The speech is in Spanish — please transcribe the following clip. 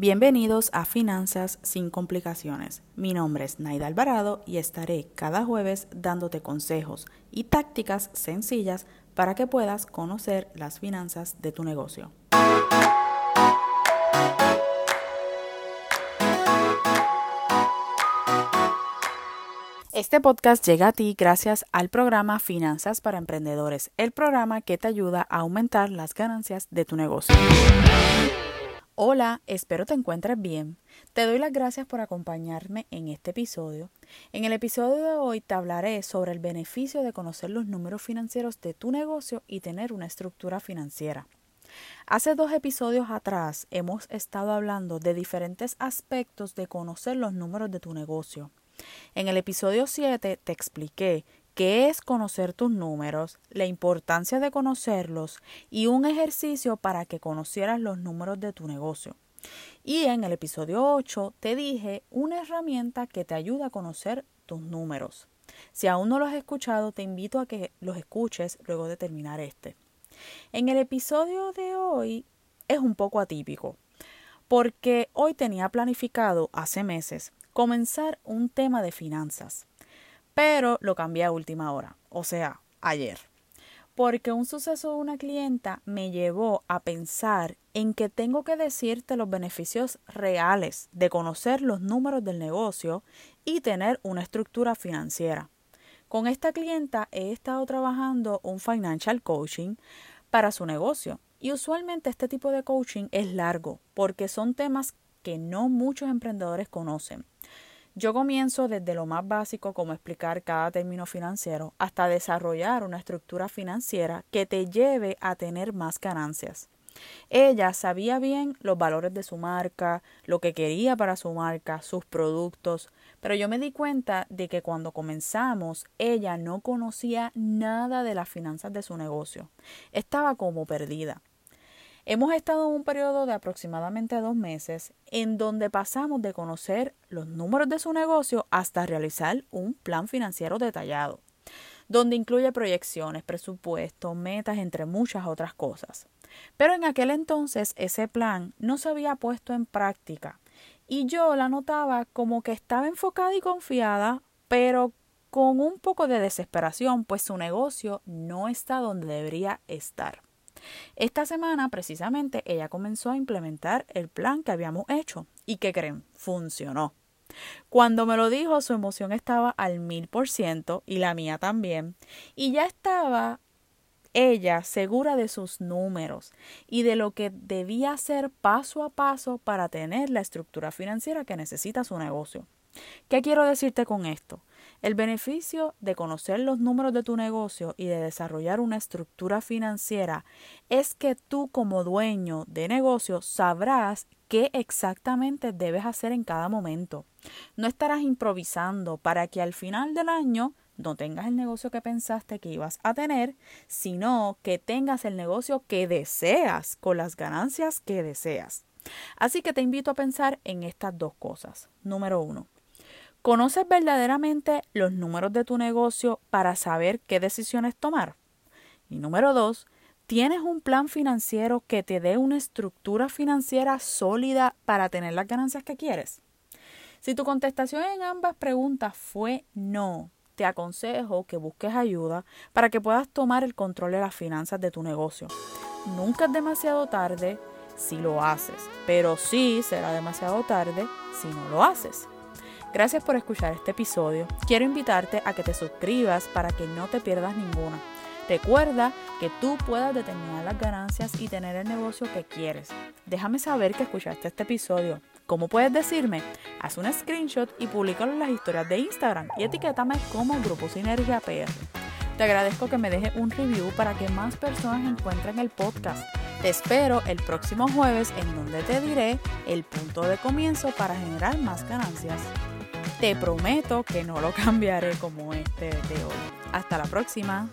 Bienvenidos a Finanzas sin complicaciones. Mi nombre es Naida Alvarado y estaré cada jueves dándote consejos y tácticas sencillas para que puedas conocer las finanzas de tu negocio. Este podcast llega a ti gracias al programa Finanzas para Emprendedores, el programa que te ayuda a aumentar las ganancias de tu negocio. Hola, espero te encuentres bien. Te doy las gracias por acompañarme en este episodio. En el episodio de hoy te hablaré sobre el beneficio de conocer los números financieros de tu negocio y tener una estructura financiera. Hace dos episodios atrás hemos estado hablando de diferentes aspectos de conocer los números de tu negocio. En el episodio 7 te expliqué qué es conocer tus números, la importancia de conocerlos y un ejercicio para que conocieras los números de tu negocio. Y en el episodio 8 te dije una herramienta que te ayuda a conocer tus números. Si aún no los has escuchado, te invito a que los escuches luego de terminar este. En el episodio de hoy es un poco atípico, porque hoy tenía planificado hace meses comenzar un tema de finanzas pero lo cambié a última hora, o sea, ayer. Porque un suceso de una clienta me llevó a pensar en que tengo que decirte los beneficios reales de conocer los números del negocio y tener una estructura financiera. Con esta clienta he estado trabajando un financial coaching para su negocio y usualmente este tipo de coaching es largo porque son temas que no muchos emprendedores conocen. Yo comienzo desde lo más básico como explicar cada término financiero hasta desarrollar una estructura financiera que te lleve a tener más ganancias. Ella sabía bien los valores de su marca, lo que quería para su marca, sus productos, pero yo me di cuenta de que cuando comenzamos ella no conocía nada de las finanzas de su negocio. Estaba como perdida. Hemos estado en un periodo de aproximadamente dos meses en donde pasamos de conocer los números de su negocio hasta realizar un plan financiero detallado, donde incluye proyecciones, presupuestos, metas, entre muchas otras cosas. Pero en aquel entonces ese plan no se había puesto en práctica y yo la notaba como que estaba enfocada y confiada, pero con un poco de desesperación, pues su negocio no está donde debería estar. Esta semana, precisamente, ella comenzó a implementar el plan que habíamos hecho. ¿Y que creen? Funcionó. Cuando me lo dijo, su emoción estaba al mil por ciento y la mía también. Y ya estaba ella segura de sus números y de lo que debía hacer paso a paso para tener la estructura financiera que necesita su negocio. ¿Qué quiero decirte con esto? El beneficio de conocer los números de tu negocio y de desarrollar una estructura financiera es que tú como dueño de negocio sabrás qué exactamente debes hacer en cada momento. No estarás improvisando para que al final del año no tengas el negocio que pensaste que ibas a tener, sino que tengas el negocio que deseas con las ganancias que deseas. Así que te invito a pensar en estas dos cosas. Número uno, ¿Conoces verdaderamente los números de tu negocio para saber qué decisiones tomar? Y número dos, ¿tienes un plan financiero que te dé una estructura financiera sólida para tener las ganancias que quieres? Si tu contestación en ambas preguntas fue no, te aconsejo que busques ayuda para que puedas tomar el control de las finanzas de tu negocio. Nunca es demasiado tarde si lo haces, pero sí será demasiado tarde si no lo haces. Gracias por escuchar este episodio. Quiero invitarte a que te suscribas para que no te pierdas ninguna. Recuerda que tú puedas determinar las ganancias y tener el negocio que quieres. Déjame saber que escuchaste este episodio. ¿Cómo puedes decirme? Haz un screenshot y públicalo en las historias de Instagram y etiquétame como Grupo Sinergia PR. Te agradezco que me dejes un review para que más personas encuentren el podcast. Te espero el próximo jueves en donde te diré el punto de comienzo para generar más ganancias. Te prometo que no lo cambiaré como este de hoy. Hasta la próxima.